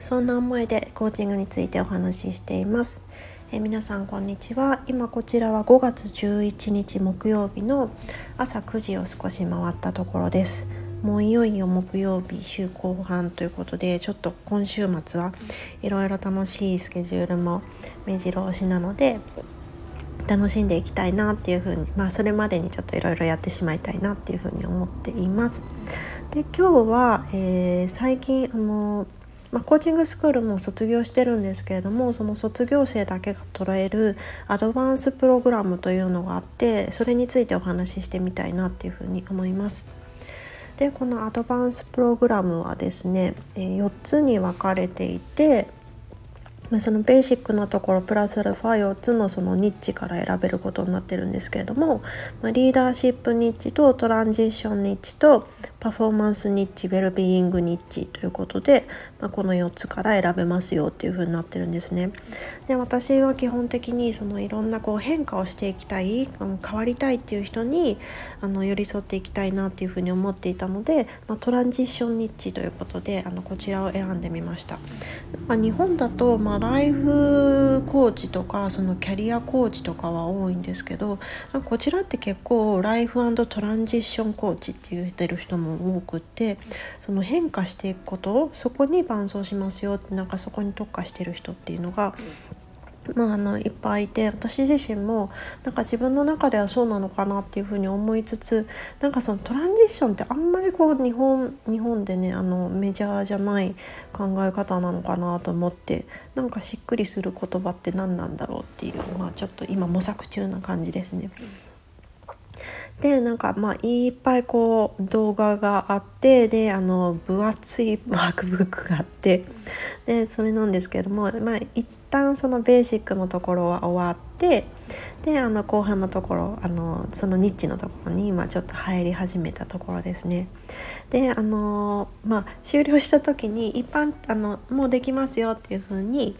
そんな思いでコーチングについてお話ししています。え皆さんこんにちは。今こちらは5月11日木曜日の朝9時を少し回ったところです。もういよいよ木曜日週後半ということでちょっと今週末はいろいろ楽しいスケジュールも目白押しなので楽しんでいきたいなっていうふうにまあそれまでにちょっといろいろやってしまいたいなっていうふうに思っています。で今日は、えー、最近あのまあ、コーチングスクールも卒業してるんですけれどもその卒業生だけが捉えるアドバンスプログラムというのがあってそれについてお話ししてみたいなっていうふうに思います。でこのアドバンスプログラムはですね4つに分かれていてそのベーシックなところプラスアルファ4つのそのニッチから選べることになってるんですけれども、ま、リーダーシップニッチとトランジションニッチとパフォーマンスニッチウェルビーイングニッチということで、まあ、この4つから選べますよっていう風になってるんですね。で私は基本的にそのいろんなこう変化をしていきたい変わりたいっていう人にあの寄り添っていきたいなっていう風に思っていたので、まあ、トランジションニッチということであのこちらを選んでみました。ま、日本だと、まあ、ライフコーチとかそのキャリアコーチとかは多いんですけどこちらって結構ライフトランジッションコーチって言ってる人もも多くってその変化していくことそこに伴走しますよってなんかそこに特化してる人っていうのがまあ、あのいっぱいいて私自身もなんか自分の中ではそうなのかなっていうふうに思いつつなんかそのトランジッションってあんまりこう日本日本でねあのメジャーじゃない考え方なのかなと思ってなんかしっくりする言葉って何なんだろうっていうまあちょっと今模索中な感じですね。でなんかまあいっぱいこう動画があってであの分厚いワークブックがあってでそれなんですけどもまあ旦そのベーシックのところは終わってであの後半のところあのそのニッチのところに今ちょっと入り始めたところですね。であのまあ終了した時に一般あのもうできますよっていうふうに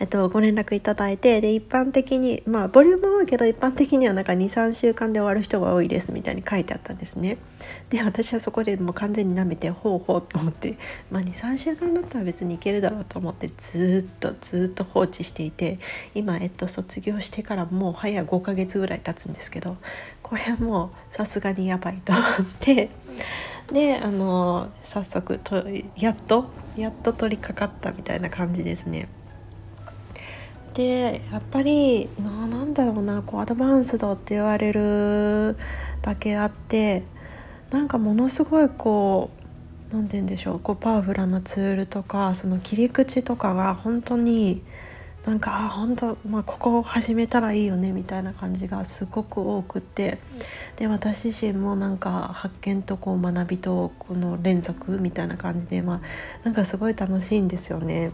えっと、ご連絡いただいてで一般的にまあボリューム多いけど一般的にはなんか23週間で終わる人が多いですみたいに書いてあったんですねで私はそこでもう完全に舐めてほうほうと思ってまあ23週間だったら別にいけるだろうと思ってずっとずっと放置していて今、えっと、卒業してからもう早5ヶ月ぐらい経つんですけどこれはもうさすがにやばいと思ってであの早速とやっとやっと取り掛かったみたいな感じですね。でやっぱりななんだろうなこうアドバンスドって言われるだけあってなんかものすごいこう何て言うんでしょうこうパワフルなツールとかその切り口とかが本当になんかあ本当、まあ、ここを始めたらいいよねみたいな感じがすごく多くってで私自身もなんか発見とこう学びとこの連続みたいな感じでまあなんかすごい楽しいんですよね。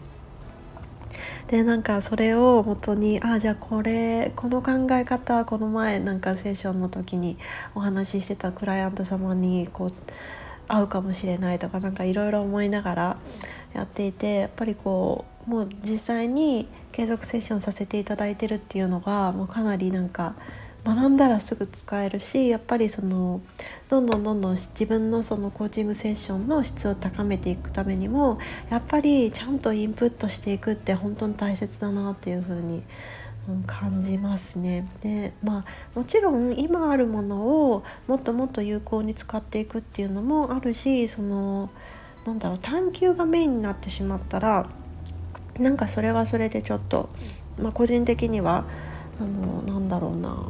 でなんかそれをもとにああじゃあこれこの考え方この前なんかセッションの時にお話ししてたクライアント様にこう合うかもしれないとか何かいろいろ思いながらやっていてやっぱりこうもう実際に継続セッションさせていただいてるっていうのがもうかなりなんか学んだらすぐ使えるしやっぱりそのどんどんどんどん自分のそのコーチングセッションの質を高めていくためにもやっぱりちゃんとインプットしていくって本当に大切だなっていうふうに感じますね。でまあもちろん今あるものをもっともっと有効に使っていくっていうのもあるしそのなんだろう探求がメインになってしまったらなんかそれはそれでちょっと、まあ、個人的にはあのなんだろうな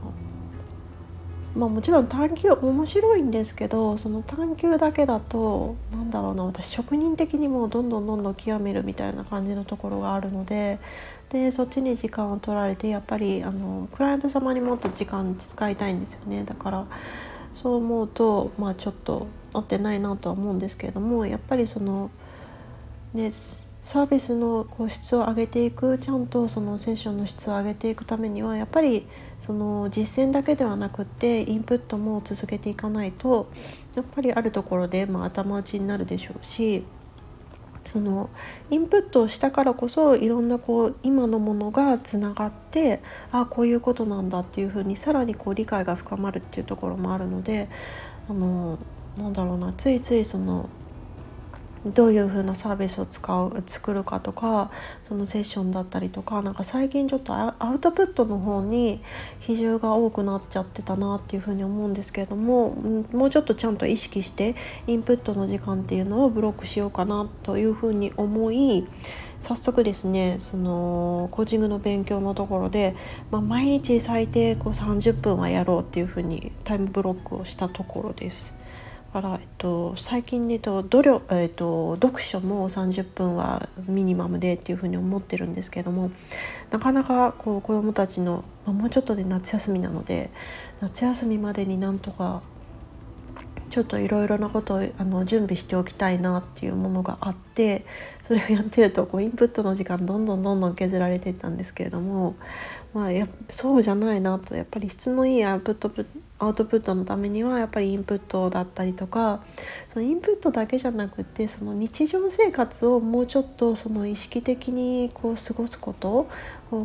まあもちろん探求面白いんですけどその探求だけだとなんだろうな私職人的にもどんどんどんどん極めるみたいな感じのところがあるのででそっちに時間を取られてやっぱりあのクライアント様にもっと時間使いたいんですよね。だからそう思うとまあちょっと合ってないなとは思うんですけれどもやっぱりそのねサービスのこう質を上げていくちゃんとそのセッションの質を上げていくためにはやっぱりその実践だけではなくってインプットも続けていかないとやっぱりあるところで、まあ、頭打ちになるでしょうしそのインプットをしたからこそいろんなこう今のものがつながってああこういうことなんだっていうふうにさらにこう理解が深まるっていうところもあるのであのなんだろうなついついそのどういう風なサービスを使う作るかとかそのセッションだったりとかなんか最近ちょっとアウトプットの方に比重が多くなっちゃってたなっていう風に思うんですけれどももうちょっとちゃんと意識してインプットの時間っていうのをブロックしようかなという風に思い早速ですねそのコーチングの勉強のところで、まあ、毎日最低こう30分はやろうっていう風にタイムブロックをしたところです。から、えっと、最近でと努力、えっと、読書も30分はミニマムでっていうふうに思ってるんですけどもなかなかこう子どもたちの、まあ、もうちょっとで夏休みなので夏休みまでになんとかちょっといろいろなことをあの準備しておきたいなっていうものがあってそれをやってるとこうインプットの時間どんどんどんどん削られていったんですけれども、まあ、やそうじゃないなとやっぱり質のいいアウトプットアウトプットのためにはやっぱりインプットだったりとかそのインプットだけじゃなくてその日常生活をもうちょっとその意識的にこう過ごすこと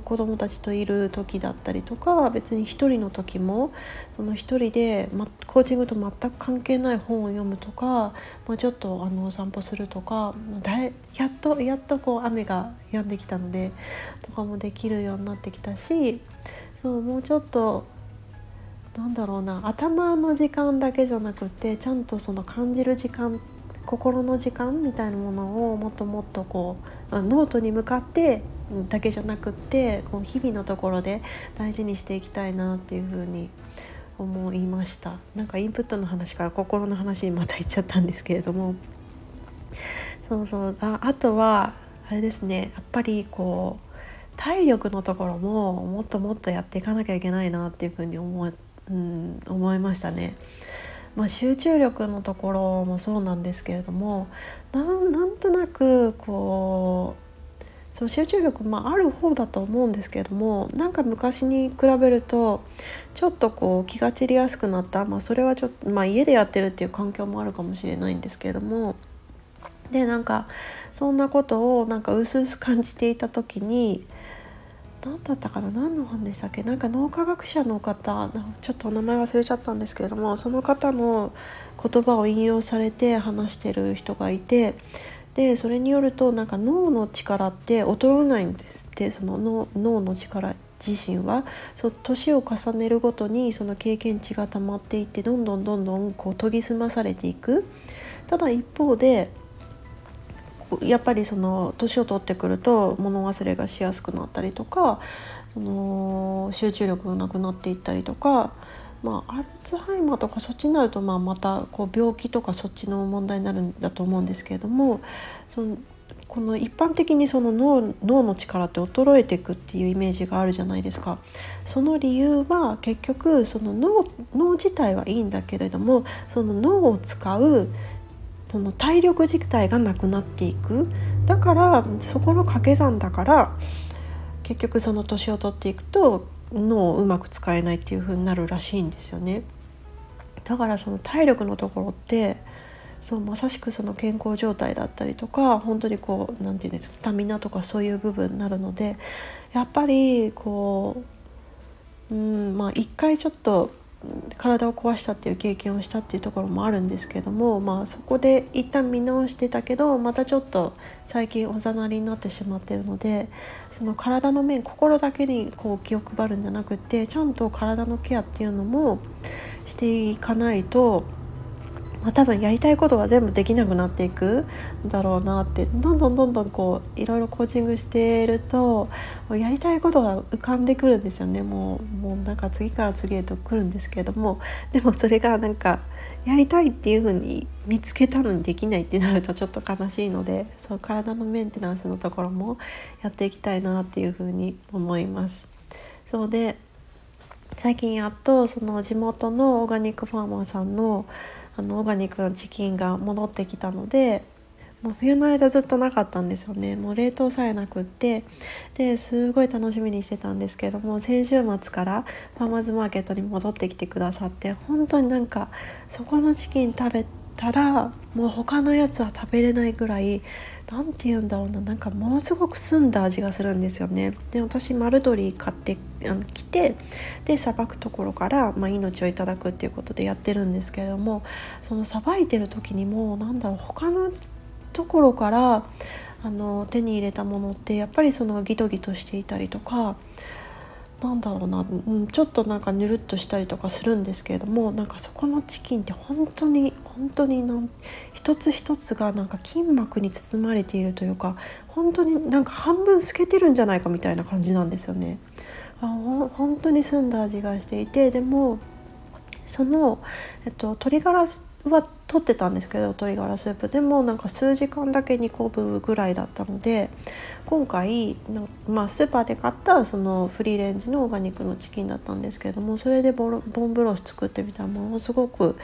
子どもたちといる時だったりとか別に一人の時もその一人で、ま、コーチングと全く関係ない本を読むとか、まあ、ちょっとあの散歩するとかだいやっとやっとこう雨が止んできたのでとかもできるようになってきたしそうもうちょっとなんだろうな頭の時間だけじゃなくてちゃんとその感じる時間心の時間みたいなものをもっともっとこうノートに向かってだけじゃなくってこう日々のところで大事にしていきたいなっていうふうに思いました。なんかインプットの話から心の話にまた行っちゃったんですけれども。そうそう。ああとはあれですね。やっぱりこう体力のところももっともっとやっていかなきゃいけないなっていうふうに思ってうん、思いましたね。まあ、集中力のところもそうなんですけれどもなんとなくこうそう集中力、まあ、ある方だと思うんですけれどもなんか昔に比べるとちょっとこう気が散りやすくなった、まあ、それはちょっと、まあ、家でやってるっていう環境もあるかもしれないんですけれどもでなんかそんなことをなんか薄々感じていた時に何だったかな？何の本でしたっけ？なんか脳科学者の方ちょっとお名前忘れちゃったんですけれどもその方の言葉を引用されて話してる人がいてでそれによるとなんか脳の力って衰えないんですってその脳脳の力自身は。そ年を重ねるごとにその経験値が溜まっていってどんどんどんどんこう研ぎ澄まされていく。ただ一方でやっぱりその年を取ってくると物忘れがしやすくなったりとかその集中力がなくなっていったりとか、まあ、アルツハイマーとかそっちになるとまあまたこう病気とかそっちの問題になるんだと思うんですけれどもそのこの一般的にその脳脳の力って衰えていくっていうイメージがあるじゃないですか。その理由は結局その脳脳自体はいいんだけれどもその脳を使うその体力自体がなくなっていくだからそこの掛け算だから結局その年を取っていくと脳をうまく使えないっていう風になるらしいんですよね。だからその体力のところってそうまさしくその健康状態だったりとか本当にこう何て言うんですスタミナとかそういう部分になるのでやっぱりこううんまあ一回ちょっと体を壊したっていう経験をしたっていうところもあるんですけども、まあ、そこで一旦見直してたけどまたちょっと最近おざなりになってしまってるのでその体の面心だけにこう気を配るんじゃなくてちゃんと体のケアっていうのもしていかないとまあ、多分やりたいことが全部できなくなっていくんだろうなってどんどんどんどんこういろいろコーチングしているとやりたいことが浮かんでくるんですよねもうもうなんか次から次へと来るんですけれどもでもそれがなんかやりたいっていう風に見つけたのにできないってなるとちょっと悲しいのでそう体のメンテナンスのところもやっていきたいなっていう風に思います。そうで最近やっとその地元のオーガニックファーマーさんのあのオーガニックのチキンが戻ってきたのでもう冬の間ずっとなかったんですよね。もう冷凍さえなくって。ですごい楽しみにしてたんですけども先週末からファーマーズマーケットに戻ってきてくださって本当になんかそこのチキン食べたらもう他のやつは食べれないぐらい何て言うんだろうななんかものすごく澄んだ味がするんですよね。で私丸鶏買ってあの来てでさばくところから、まあ、命をいただくっていうことでやってるんですけれどもそのさばいてる時にもなんだろう他のところからあの手に入れたものってやっぱりそのギトギトしていたりとかなんだろうな、うん、ちょっとなんかぬるっとしたりとかするんですけれどもなんかそこのチキンって本当に本当になん一つ一つがなんか筋膜に包まれているというか本当になんか半分透けてるんじゃないかみたいな感じなんですよね。あ本当に澄んだ味がしていてでもその、えっと、鶏ガラは取ってたんですけど鶏ガラスープでもなんか数時間だけ煮込むぐらいだったので今回まあ、スーパーで買ったそのフリーレンジのオーガニックのチキンだったんですけれどもそれでボンブロス作ってみたらものすごく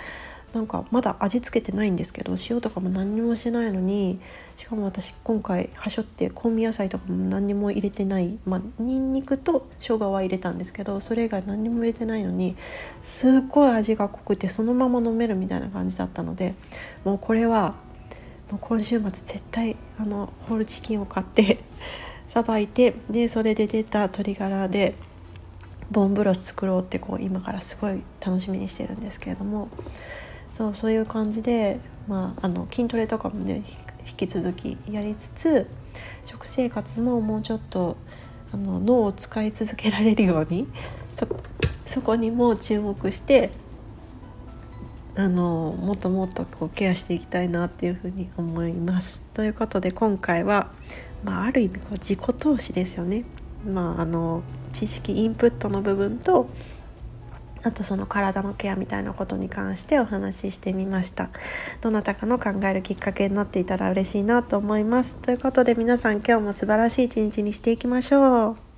なんかまだ味付けてないんですけど塩とかも何にもしてないのにしかも私今回はしょって香味野菜とかも何にも入れてないまあにんにくと生姜は入れたんですけどそれ以外何にも入れてないのにすっごい味が濃くてそのまま飲めるみたいな感じだったのでもうこれはもう今週末絶対あのホールチキンを買ってさばいてでそれで出た鶏ガラでボンブロス作ろうってこう今からすごい楽しみにしてるんですけれどもそうそういう感じで、まあ、あの筋トレとかもね引き続きやりつつ食生活ももうちょっとあの脳を使い続けられるようにそこにも注目してあのもっともっとこうケアしていきたいなっていうふうに思います。ということで今回は、まあ、ある意味こう自己投資ですよね。まあ、あの知識インプットの部分とあとその体のケアみたいなことに関してお話ししてみました。どなたかの考えるきっかけになっていたら嬉しいなと思います。ということで皆さん今日も素晴らしい一日にしていきましょう。